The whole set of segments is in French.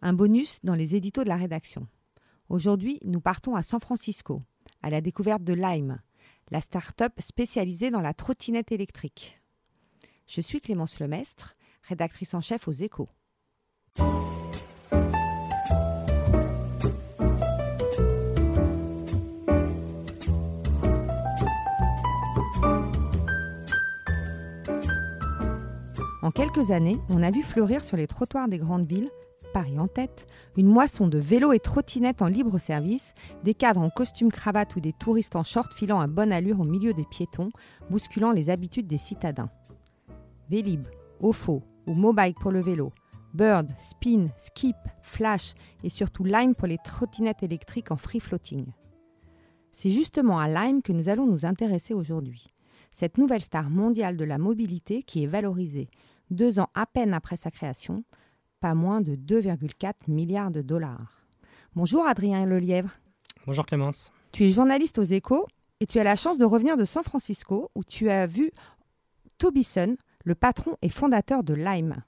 Un bonus dans les éditos de la rédaction. Aujourd'hui, nous partons à San Francisco, à la découverte de Lime, la start-up spécialisée dans la trottinette électrique. Je suis Clémence Lemestre, rédactrice en chef aux échos. En quelques années, on a vu fleurir sur les trottoirs des grandes villes, Paris en tête, une moisson de vélos et trottinettes en libre service, des cadres en costume cravate ou des touristes en short filant à bonne allure au milieu des piétons, bousculant les habitudes des citadins. Vélib, Ofo ou Mobike pour le vélo, Bird, Spin, Skip, Flash et surtout Lime pour les trottinettes électriques en free floating. C'est justement à Lime que nous allons nous intéresser aujourd'hui. Cette nouvelle star mondiale de la mobilité qui est valorisée deux ans à peine après sa création, pas moins de 2,4 milliards de dollars. Bonjour Adrien Lelièvre. Bonjour Clémence. Tu es journaliste aux échos et tu as la chance de revenir de San Francisco où tu as vu Tobison, le patron et fondateur de Lime.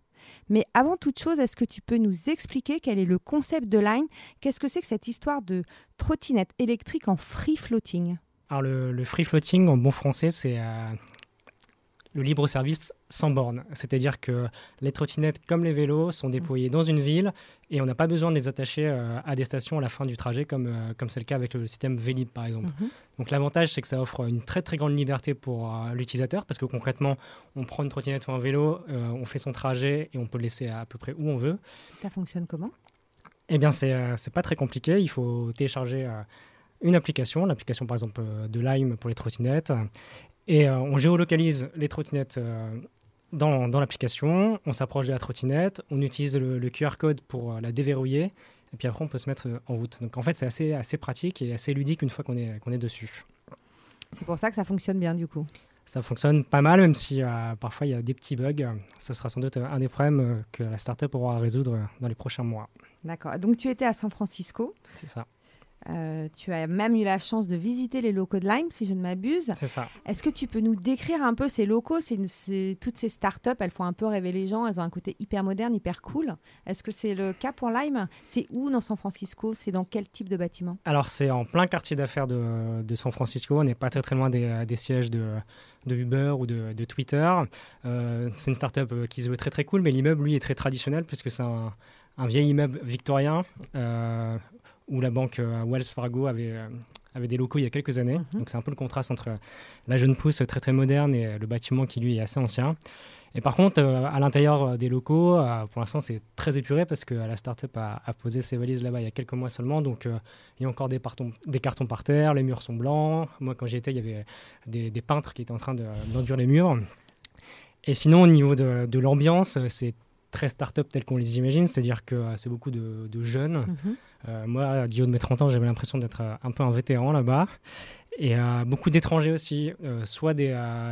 Mais avant toute chose, est-ce que tu peux nous expliquer quel est le concept de Lime? Qu'est-ce que c'est que cette histoire de trottinette électrique en free floating? Alors le, free floating en bon français, c'est euh, le libre service sans borne. C'est-à-dire que les trottinettes, comme les vélos, sont déployées dans une ville et on n'a pas besoin de les attacher euh, à des stations à la fin du trajet, comme euh, comme c'est le cas avec le système Vélib, par exemple. Mhm. Donc l'avantage, c'est que ça offre une très très grande liberté pour euh, l'utilisateur, parce que concrètement, on prend une trottinette ou un vélo, on fait son trajet et on peut le laisser à, peu près où on veut. Ça fonctionne comment? Eh bien, c'est c'est pas très compliqué. Il faut télécharger une application, l'application par exemple de Lime pour les trottinettes, et euh, on géolocalise les trottinettes euh, dans, dans l'application, on s'approche de la trottinette, on utilise le, QR code pour euh, la déverrouiller, et puis après on peut se mettre en route. Donc en fait c'est assez, assez pratique et assez ludique une fois qu'on est, qu'on est dessus. C'est pour ça que ça fonctionne bien du coup ça fonctionne pas mal, même si parfois il y a des petits bugs. Ce sera sans doute un des problèmes que la startup aura à résoudre dans les prochains mois. D'accord. Donc tu étais à San Francisco. C'est ça. Euh, tu as même eu la chance de visiter les locaux de Lime, si je ne m'abuse. C'est ça. Est-ce que tu peux nous décrire un peu ces locaux? C'est, Toutes ces startups, elles font un peu rêver les gens, elles ont un côté hyper moderne, hyper cool. Est-ce que c'est le cas pour Lime? C'est où dans San Francisco? C'est dans quel type de bâtiment? Alors, c'est en plein quartier d'affaires de, San Francisco. On n'est pas très très loin des, sièges de, Uber ou de, Twitter. Euh, c'est une startup euh, qui se veut très très cool, mais l'immeuble, lui, est très traditionnel puisque c'est un, vieil immeuble victorien où la banque euh, Wells Fargo avait, euh, avait des locaux il y a quelques années. Mhm. Donc c'est un peu le contraste entre la jeune pousse très très moderne et le bâtiment qui lui est assez ancien. Et par contre, euh, à l'intérieur des locaux, pour l'instant, c'est très épuré parce que la startup a, a posé ses valises là-bas il y a quelques mois seulement. Donc, il y a encore des, des, cartons par terre, les murs sont blancs. Moi, quand j'y étais, il y avait des, peintres qui étaient en train d'enduire les murs. Et sinon, au niveau de, de l'ambiance, c'est très start-up tel qu'on les imagine, c'est-à-dire que euh, c'est beaucoup de, jeunes. Mhm. Euh, moi, du haut de mes 30 ans, j'avais l'impression d'être euh, un peu un vétéran là-bas. Et beaucoup d'étrangers aussi, soit des,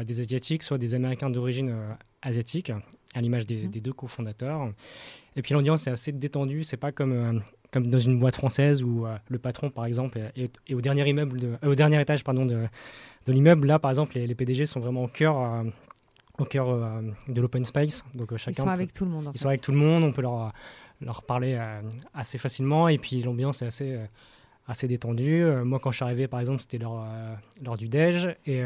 des, Asiatiques, soit des Américains d'origine asiatique, à l'image des, mhm. des, deux cofondateurs. Et puis l'ambiance est assez détendue, c'est pas comme, comme dans une boîte française où le patron, par exemple, est, au, dernier immeuble de, au dernier étage pardon, de, de l'immeuble. Là, par exemple, les, les, PDG sont vraiment au cœur au cœur euh, de l'open space. Donc euh, chacun ils sont avec tout le monde. ils sont avec tout le monde. On peut leur leur parler euh, assez facilement et puis l'ambiance est assez assez détendue. moi, quand je suis arrivé, par exemple, c'était lors, lors du déj et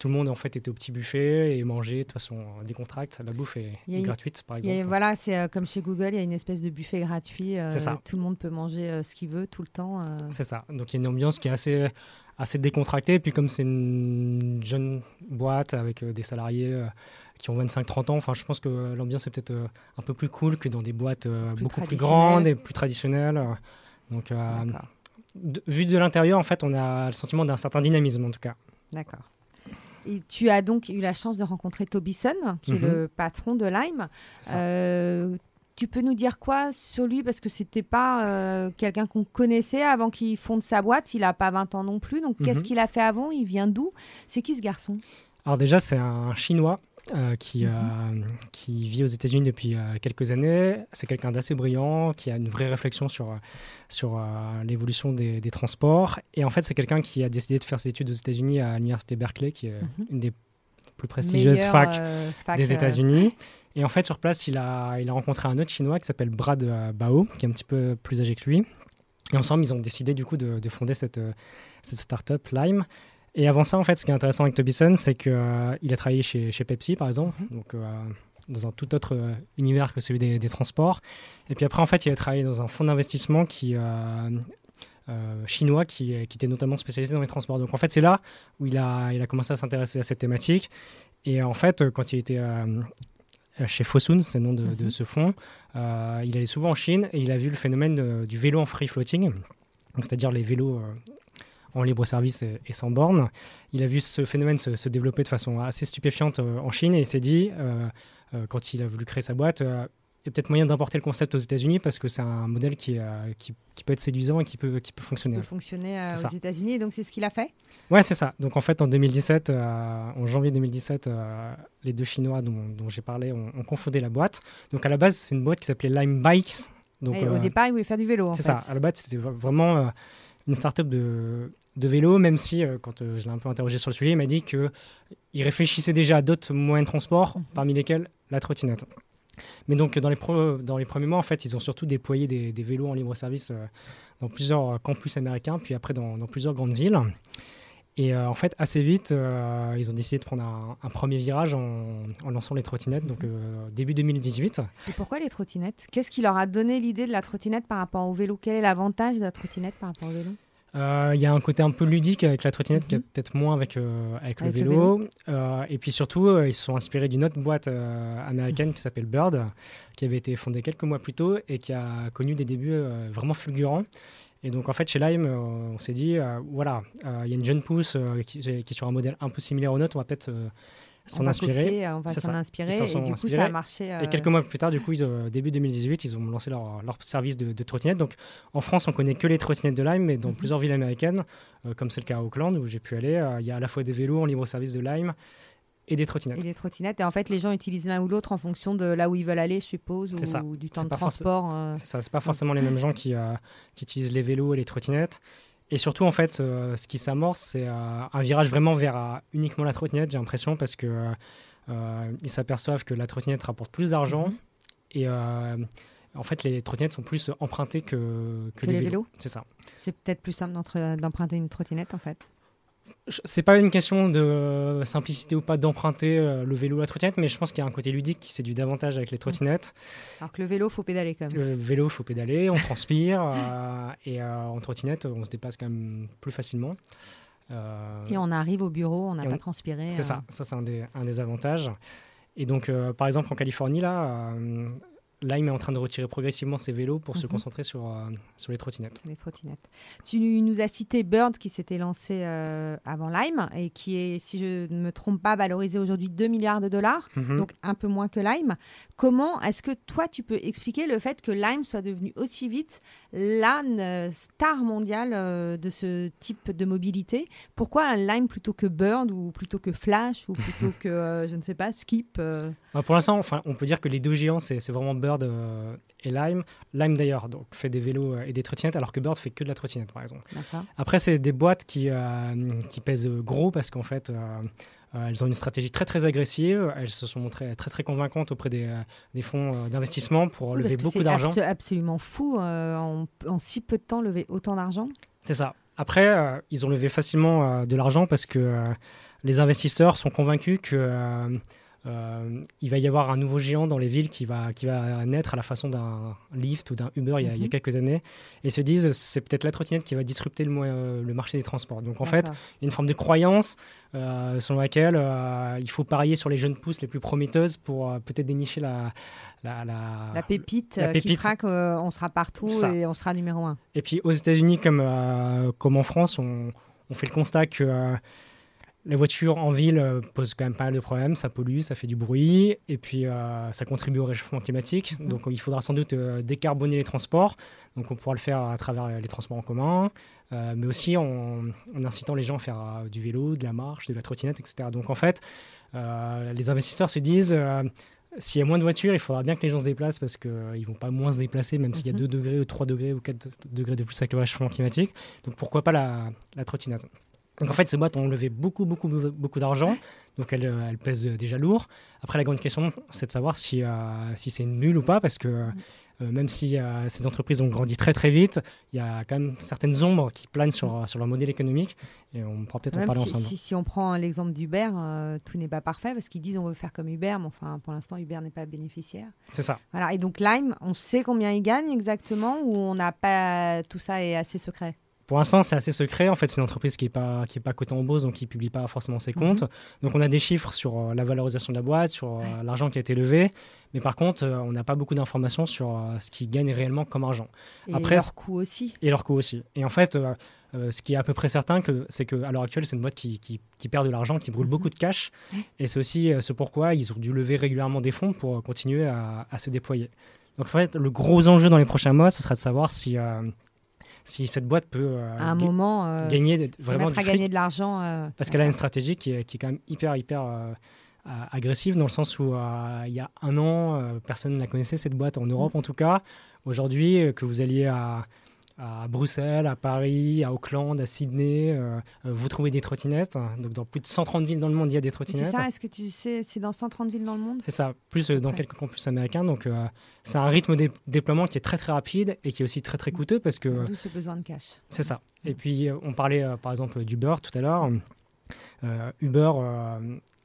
tout le monde en fait était au petit buffet et mangeait de façon décontracte. La bouffe est, gratuite, par exemple. voilà, c'est comme chez Google, il y a une espèce de buffet gratuit. c'est ça. Tout le monde peut manger ce qu'il veut tout le temps. C'est ça. Donc il y a une ambiance qui est assez assez décontracté. Et puis comme c'est une jeune boîte avec euh, des salariés euh, qui ont 25-30 ans, enfin, je pense que l'ambiance est peut-être euh, un peu plus cool que dans des boîtes beaucoup plus grandes et plus traditionnelles. Donc, vu de l'intérieur, en fait, on a le sentiment d'un certain dynamisme, en tout cas. D'accord. Et tu as donc eu la chance de rencontrer Tobison, qui est mhm. le patron de Lime. Tu peux nous dire quoi sur lui? Parce que c'était pas euh, quelqu'un qu'on connaissait avant qu'il fonde sa boîte. Il n'a pas 20 ans non plus. Donc, qu'est-ce mhm. qu'il a fait avant? Il vient d'où? C'est qui ce garçon? Alors, déjà, c'est un Chinois. Euh, qui, euh, mhm. qui vit aux États-Unis depuis quelques années. C'est quelqu'un d'assez brillant, qui a une vraie réflexion sur, sur l'évolution des, transports. Et en fait, c'est quelqu'un qui a décidé de faire ses études aux États-Unis à l'université Berkeley, qui est mhm. une des plus prestigieuses facs des États-Unis. Et en fait, sur place, il a, il a rencontré un autre Chinois qui s'appelle Brad Bao, qui est un petit peu plus âgé que lui. Et ensemble, ils ont décidé du coup de, fonder cette, cette startup Lime. Et avant ça, en fait, ce qui est intéressant avec Tobison, c'est qu'il a travaillé chez, chez, Pepsi, par exemple, mhm. donc dans un tout autre univers que celui des, des, transports. Et puis après, en fait, il a travaillé dans un fonds d'investissement qui, euh, chinois qui, qui, était notamment spécialisé dans les transports. Donc en fait, c'est là où il a, il a commencé à s'intéresser à cette thématique. Et en fait, quand il était euh, chez Fosun, c'est le nom de, mhm. ce fonds, euh, il allait souvent en Chine et il a vu le phénomène du vélo en free floating, c'est-à-dire les vélos en libre service et, sans borne. Il a vu ce phénomène se, se développer de façon assez stupéfiante en Chine et il s'est dit, quand il a voulu créer sa boîte, il y a peut-être moyen d'importer le concept aux États-Unis parce que c'est un modèle qui, euh, qui, qui, peut être séduisant et qui peut, qui peut fonctionner. Qui peut fonctionner euh, aux États-Unis, donc c'est ce qu'il a fait? Ouais, c'est ça. Donc en fait, en 2017, euh, en janvier 2017, les deux Chinois dont, dont j'ai parlé ont, confondé la boîte. Donc à la base, c'est une boîte qui s'appelait Lime Bikes. Donc, au départ, ils voulaient faire du vélo. C'est ça. À la base, c'était vraiment une start-up de, de vélo, même si, quand je l'ai un peu interrogé sur le sujet, il m'a dit qu'il réfléchissait déjà à d'autres moyens de transport, mhm. parmi lesquels la trottinette. Mais donc, dans les, dans les premiers mois, en fait, ils ont surtout déployé des, vélos en libre service euh, dans plusieurs campus américains, puis après dans, plusieurs grandes villes. Et euh, en fait, assez vite, euh, ils ont décidé de prendre un, premier virage en, lançant les trottinettes, donc début 2018. Et pourquoi les trottinettes? Qu'est-ce qui leur a donné l'idée de la trottinette par rapport au vélo? Quel est l'avantage de la trottinette par rapport au vélo? Euh, il y a un côté un peu ludique avec la trottinette qui est mhm. peut-être moins avec, euh, avec, le vélo. Euh, et puis surtout, ils se sont inspirés d'une autre boîte américaine qui s'appelle Bird, qui avait été fondée quelques mois plus tôt et qui a connu des débuts vraiment fulgurants. Et donc en fait, chez Lime, on s'est dit, voilà, il y a une jeune pousse qui, qui, est sur un modèle un peu similaire au nôtre, on va peut-être s'en inspirer. on va s'en inspirer et du coup ça a marché. Et quelques mois plus tard, du coup, début 2018, ils ont lancé leur, leur service de, de trottinette. Donc en France, on connaît que les trottinettes de Lime, mais dans mhm. plusieurs villes américaines, euh, comme c'est le cas à Auckland où j'ai pu aller, euh, il y a à la fois des vélos en libre service de Lime et des trottinettes. Et des trottinettes. Et en fait, les gens utilisent l'un ou l'autre en fonction de là où ils veulent aller, je suppose, ou, du temps de transport. Euh. C'est ça, c'est pas forcément les mêmes gens qui, qui utilisent les vélos et les trottinettes. Et surtout, en fait, euh, ce qui s'amorce, c'est euh, un virage vraiment vers euh, uniquement la trottinette, j'ai l'impression, parce que ils s'aperçoivent que la trottinette rapporte plus d'argent. Mhm. Et en fait, les trottinettes sont plus empruntées que, que, les, vélos. C'est ça. C'est peut-être plus simple d'emprunter une trottinette, en fait c'est pas une question de simplicité ou pas d'emprunter euh, le vélo ou la trottinette, mais je pense qu'il y a un côté ludique qui séduit davantage avec les trottinettes. Alors que le vélo, faut pédaler quand même. Le vélo, faut pédaler, on transpire, euh, et euh, en trottinette, on se dépasse quand même plus facilement. et on arrive au bureau, on n'a pas transpiré. C'est ça, ça c'est un des, un des, avantages. Et donc, par exemple, en Californie, là, Lime est en train de retirer progressivement ses vélos pour se mhm. concentrer sur, euh, sur les trottinettes. Les trottinettes. Tu nous as cité Bird qui s'était lancé euh, avant Lime et qui est, si je ne me trompe pas, valorisé aujourd'hui 2 milliards de dollars, mhm. donc un peu moins que Lime. Comment est-ce que toi, tu peux expliquer le fait que Lime soit devenu aussi vite la euh, star mondiale de ce type de mobilité? Pourquoi Lime plutôt que Bird ou plutôt que Flash ou plutôt que, je ne sais pas, Skip bah, Pour l'instant, enfin, on peut dire que les deux géants, c'est vraiment Bird euh, et Lime. Lime d'ailleurs donc fait des vélos euh, et des trottinettes alors que Bird fait que de la trottinette par exemple. Après c'est des boîtes qui, euh, qui pèsent gros parce qu'en fait elles ont une stratégie très très agressive. Elles se sont montrées très très convaincantes auprès des, des fonds d'investissement pour lever beaucoup d'argent. C'est absolument fou en, en, si peu de temps lever autant d'argent. C'est ça. Après ils ont levé facilement de l'argent parce que les investisseurs sont convaincus que euh, il va y avoir un nouveau géant dans les villes qui va, qui va naître à la façon d'un Lyft ou d'un Uber il y, a, il y, a, mhm. quelques années et se disent c'est peut-être la trottinette qui va disrupter le, euh, le marché des transports. Donc en fait, il y a une forme de croyance euh, selon laquelle il faut parier sur les jeunes pousses les plus prometteuses pour peut-être dénicher la, la, la, pépite, qui fera qu'on sera partout et on sera numéro un. Et puis aux États-Unis comme, comme en France, on, on, fait le constat que la voiture en ville euh, pose quand même pas mal de problèmes, ça pollue, ça fait du bruit, et puis euh, ça contribue au réchauffement climatique. Mhm. Donc il faudra sans doute euh, décarboner les transports. Donc on pourra le faire à travers les transports en commun, mais aussi en, incitant les gens à faire du vélo, de la marche, de la trottinette, etc. Donc en fait, les investisseurs se disent s'il y a moins de voitures, il faudra bien que les gens se déplacent parce qu'ils ne vont pas moins se déplacer, même s'il y a 2 mhm. degrés ou 3 degrés ou 4 degrés de plus avec le réchauffement climatique. Donc pourquoi pas la, la trottinette? Donc en fait, ces boîtes ont levé beaucoup, beaucoup, beaucoup d'argent. Donc elles, elles, pèsent déjà lourd. Après, la grande question, c'est de savoir si, si c'est une bulle ou pas, parce que. Euh, même si euh, ces entreprises ont grandi très très vite, il y a quand même certaines ombres qui planent sur, sur leur modèle économique. Et on pourra peut-être en parler si, ensemble. Si, on prend l'exemple d'Uber, euh, tout n'est pas parfait parce qu'ils disent on veut faire comme Uber, mais enfin pour l'instant Uber n'est pas bénéficiaire. C'est ça. Voilà. Et donc Lime, on sait combien ils gagnent exactement ou on n'a pas tout ça est assez secret? Pour l'instant, c'est assez secret. En fait, c'est une entreprise qui n'est pas, qui est pas cotée en bourse, donc qui ne publie pas forcément ses comptes. Mhm. Donc, on a des chiffres sur la valorisation de la boîte, sur l'argent qui a été levé. Mais par contre, euh, on n'a pas beaucoup d'informations sur euh, ce qu'ils gagnent réellement comme argent. Et Après, leur coût aussi. Et leur coût aussi. Et en fait, euh, ce qui est à peu près certain, c'est qu'à l'heure actuelle, c'est une boîte qui, qui, perd de l'argent, qui brûle mhm. beaucoup de cash. Et c'est aussi ce pourquoi ils ont dû lever régulièrement des fonds pour continuer à, se déployer. Donc en fait, le gros enjeu dans les prochains mois, ce sera de savoir si, si cette boîte peut à un moment gagner vraiment à gagner de l'argent. parce qu'elle a une stratégie qui est, qui est, quand même hyper, hyper euh, agressive dans le sens où euh, il y a un an, euh, personne ne la connaissait cette boîte en Europe en tout cas. Aujourd'hui, que vous alliez à, à Bruxelles, à Paris, à Auckland, à Sydney. vous trouvez des trottinettes. Donc, dans plus de 130 villes dans le monde, il y a des trottinettes. C'est ça Est-ce que tu sais, c'est dans 130 villes dans le monde? C'est ça, plus dans quelques campus américains. Donc, c'est un rythme de déploiement qui est très, très rapide et qui est aussi très, très coûteux parce que. D'où ce besoin de cash. C'est ça. Et puis, on parlait par exemple d'Uber tout à l'heure. Uber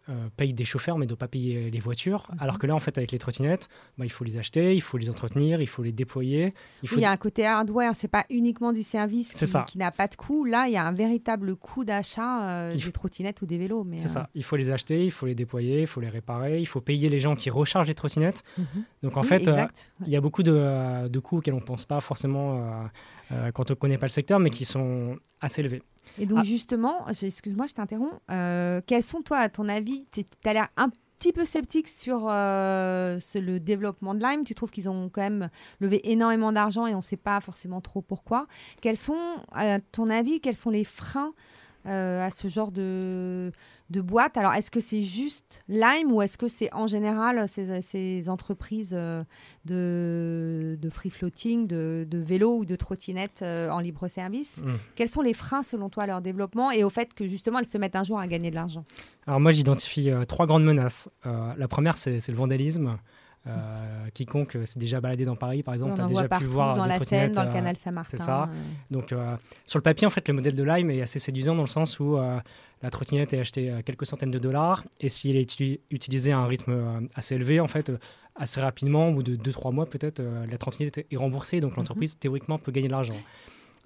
euh, paye des chauffeurs mais ne doit pas payer les voitures. Mhm. Alors que là, en fait, avec les trottinettes, bah, il faut les acheter, il faut les entretenir, il faut les déployer. Il, faut... il y a un côté hardware, c'est pas uniquement du service qui, qui n'a pas de coût. Là, il y a un véritable coût d'achat euh, des trottinettes ou des vélos. C'est ça. Euh, il faut les acheter, il faut les déployer, il faut les réparer, il faut payer les gens qui rechargent les trottinettes. Mhm. Donc en fait, il y a beaucoup de, de coûts auxquels on ne pense pas forcément quand on ne connaît pas le secteur, mais qui sont assez élevés. Et donc, ah. justement, excuse-moi, je t'interromps. Euh, quels sont, toi, à ton avis, tu as l'air un petit peu sceptique sur euh, le développement de Lime? Tu trouves qu'ils ont quand même levé énormément d'argent et on ne sait pas forcément trop pourquoi. Quels sont, à ton avis, quels sont les freins euh, à ce genre de, de boîte? Alors, est-ce que c'est juste Lime ou est-ce que c'est en général ces, ces entreprises euh, de, de, free floating, de, de vélo ou de trottinettes euh, en libre service hmm. Quels sont les freins selon toi à leur développement et au fait que justement elles se mettent un jour à gagner de l'argent? Alors moi j'identifie trois grandes menaces. la première c'est le vandalisme. Euh, quiconque s'est déjà baladé dans Paris, par exemple, a déjà pu voir dans la Seine, dans le canal Saint-Martin. C'est ça. Donc, sur le papier, en fait, le modèle de Lime est assez séduisant dans le sens où la trottinette est achetée à quelques centaines de dollars et s'il est utilisé à un rythme euh, assez élevé, en fait, euh, assez rapidement, au bout de 2-3 mois peut-être, euh, la trottinette est remboursée, donc l'entreprise mhm. théoriquement peut gagner de l'argent.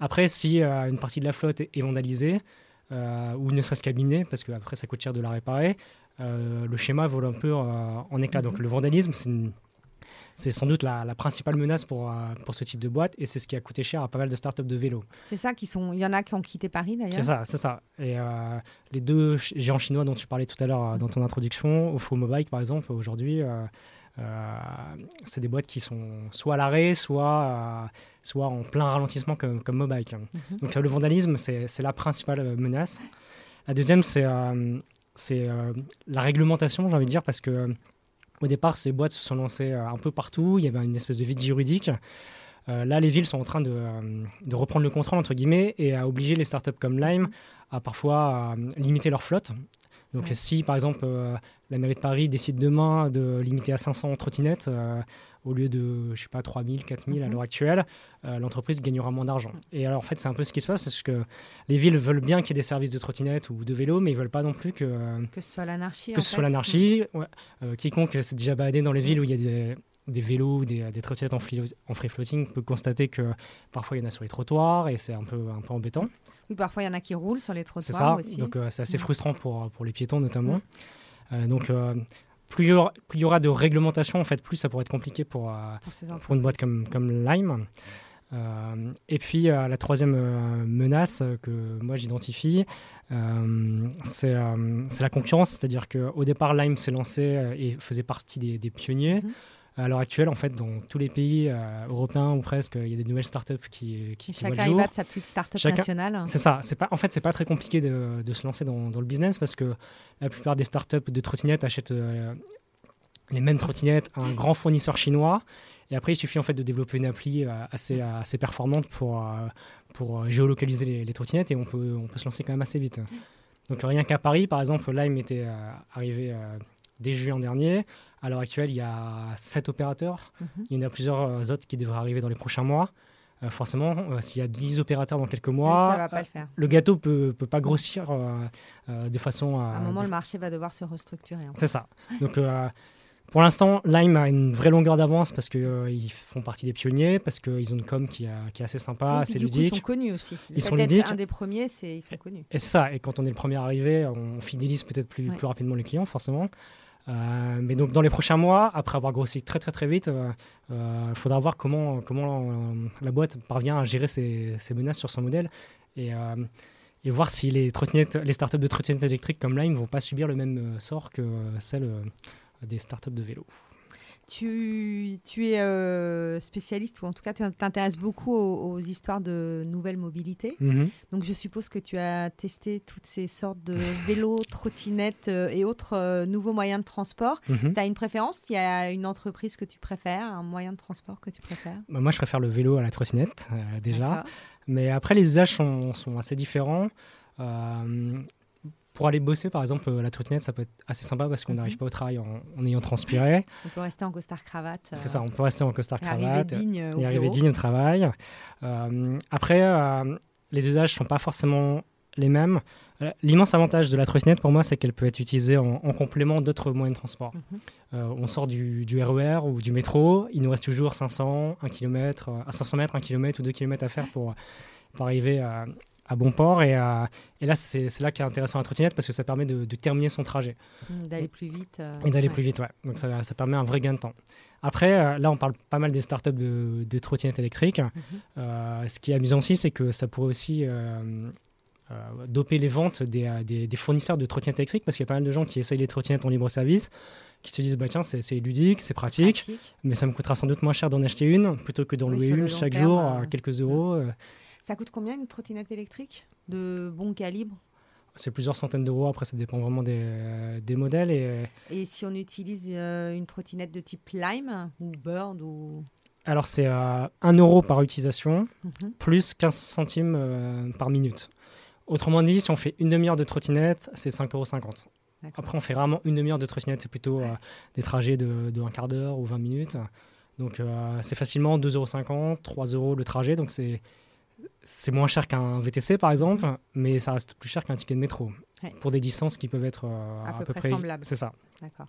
Après, si une partie de la flotte est vandalisée, ou ne serait-ce qu'abîmée, parce qu'après ça coûte cher de la réparer, le schéma vole un peu en éclat. Donc mhm. le vandalisme, c'est une c'est sans doute la, principale menace pour, euh, pour ce type de boîte et c'est ce qui a coûté cher à pas mal de startups de vélo. C'est ça qui sont. Il y en a qui ont quitté Paris d'ailleurs. C'est ça, c'est ça. Et euh, les deux géants chinois dont tu parlais tout à l'heure euh, dans ton introduction, Ofo Mobile par exemple, aujourd'hui, c'est des boîtes qui sont soit à l'arrêt, soit, soit en plein ralentissement comme, comme Mobile. Mhm. Donc le vandalisme, c'est la principale menace. La deuxième, c'est c'est la réglementation, j'ai envie de dire, parce que au départ, ces boîtes se sont lancées euh, un peu partout. Il y avait une espèce de vide juridique. Euh, là, les villes sont en train euh, de, reprendre le contrôle, entre guillemets, et à obliger les startups comme Lime à parfois limiter leur flotte. Donc, si par exemple la mairie de Paris décide demain de limiter à 500 trottinettes, au lieu de, je sais pas, 3000, 4000 à mhm. l'heure actuelle, euh, l'entreprise gagnera moins d'argent. Et alors, en fait, c'est un peu ce qui se passe parce que les villes veulent bien qu'il y ait des services de trottinettes ou de vélo, mais ils veulent pas non plus que. Que ce soit l'anarchie. Que ce soit l'anarchie. Euh, quiconque s'est déjà baladé dans les villes où il y a des, des vélos ou des, des, trottinettes en en free floating peut constater que parfois il y en a sur les trottoirs et c'est un peu, un peu embêtant. Oui, parfois il y en a qui roulent sur les trottoirs. C'est ça, aussi. donc euh, c'est assez frustrant pour, pour les piétons notamment. donc plus il, y aura, de réglementation, en fait, plus ça pourrait être compliqué pour, euh, pour, une boîte comme, comme Lime. Euh, et puis euh, la troisième menace que moi j'identifie, c'est la concurrence, c'est-à-dire qu'au départ Lime s'est lancé et faisait partie des, pionniers. Mhm à l'heure actuelle, en fait, dans tous les pays euh, européens ou presque, il y a des nouvelles startups qui, qui, qui Chacun y va de sa petite startup nationale. C'est ça. C'est pas, en fait, c'est pas très compliqué de, de se lancer dans, dans, le business parce que la plupart des startups de trottinettes achètent euh, les mêmes trottinettes à un grand fournisseur chinois Et après, il suffit en fait de développer une appli assez, assez performante pour, pour géolocaliser les, les, trottinettes et on peut, on peut se lancer quand même assez vite. Donc rien qu'à Paris, par exemple, Lime était arrivé dès juin dernier. À l'heure actuelle, il y a 7 opérateurs. Mhm. Il y en a plusieurs autres qui devraient arriver dans les prochains mois. Euh, forcément, euh, s'il y a 10 opérateurs dans quelques mois, le, gâteau peut, peut pas grossir euh, de façon à... À un moment, le marché va devoir se restructurer. C'est ça. Donc, pour l'instant, Lime a une vraie longueur d'avance parce qu'ils font partie des pionniers, parce qu'ils ont une com qui, qui est assez sympa, assez ludique. Ils sont connus aussi. Ils sont ludiques. Un des premiers, c'est ils sont connus. Et c'est ça. Et quand on est le premier arrivé, on fidélise peut-être plus, plus rapidement les clients, forcément. Euh, mais donc dans les prochains mois, après avoir grossi très très très vite, il euh, euh, faudra voir comment, la boîte parvient à gérer ses, menaces sur son modèle et, et voir si les, les startups de trottinettes électriques comme Lime ne vont pas subir le même sort que celles des startups de vélo. Tu, tu es euh, spécialiste, ou en tout cas tu t'intéresses beaucoup aux, histoires de nouvelles mobilités. Mhm. Donc je suppose que tu as testé toutes ces sortes de vélos, trottinettes euh, et autres euh, nouveaux moyens de transport. Mhm. Tu as une préférence? Il y a une entreprise que tu préfères, un moyen de transport que tu préfères? Bah, Moi je préfère le vélo à la trottinette déjà. Mais après les usages sont, sont assez différents pour aller bosser, par exemple, euh, la trottinette, ça peut être assez sympa parce qu'on n'arrive mhm. pas au travail en, ayant transpiré. On peut rester en costard cravate. C'est ça, on peut rester en costard cravate. Arriver digne et arriver digne au travail. Euh, après, euh, les usages sont pas forcément les mêmes. L'immense avantage de la trottinette pour moi, c'est qu'elle peut être utilisée en, complément d'autres moyens de transport. Mhm. on sort du, du, RER ou du métro, il nous reste toujours 500, 1 km, à 500 mètres, 1 km ou 2 km à faire pour, pour arriver à, à bon port. Et, euh, et là, c'est là qui est intéressant la trottinette parce que ça permet de, terminer son trajet. Mmh, d'aller plus vite. Euh, et d'aller plus vite, ouais. Donc ça, ça, permet un vrai gain de temps. Après, euh, là, on parle pas mal des startups de, de trottinettes électriques. Mmh. ce qui est amusant aussi, c'est que ça pourrait aussi doper les ventes des, des, fournisseurs de trottinettes électriques parce qu'il y a pas mal de gens qui essayent les trottinettes en libre service qui se disent bah tiens c'est ludique c'est pratique, mais ça me coûtera sans doute moins cher d'en acheter une plutôt que d'en louer une chaque jour à quelques euros. Ça coûte combien une trottinette électrique de bon calibre? C'est plusieurs centaines d'euros. Après, ça dépend vraiment des, euh, des modèles. Et, euh, et, si on utilise euh, une trottinette de type Lime ou Bird ou... Alors, c'est 1 euro par utilisation, mhm. plus 15 centimes par minute. Autrement dit, si on fait une demi-heure de trottinette, c'est 5,50 euros. Après, on fait rarement une demi-heure de trottinette. C'est plutôt des trajets de, de, un quart d'heure ou 20 minutes. Donc, c'est facilement 2,50 euros, 3 euros le trajet. Donc, c'est c'est moins cher qu'un VTC par exemple, mais ça reste plus cher qu'un ticket de métro pour des distances qui peuvent être euh, à, peu, près, semblables. C'est ça. D'accord.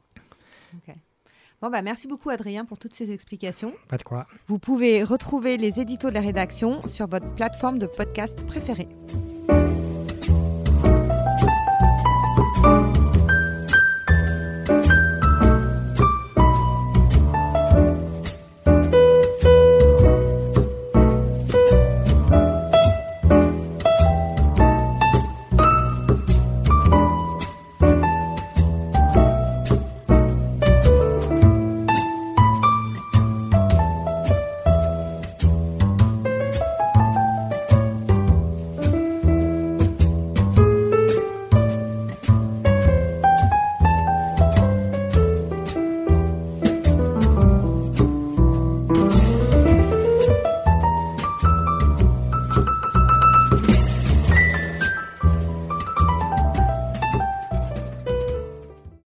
Bon, bah, merci beaucoup Adrien pour toutes ces explications. Pas de quoi. Vous pouvez retrouver les éditos de la rédaction sur votre plateforme de podcast préférée.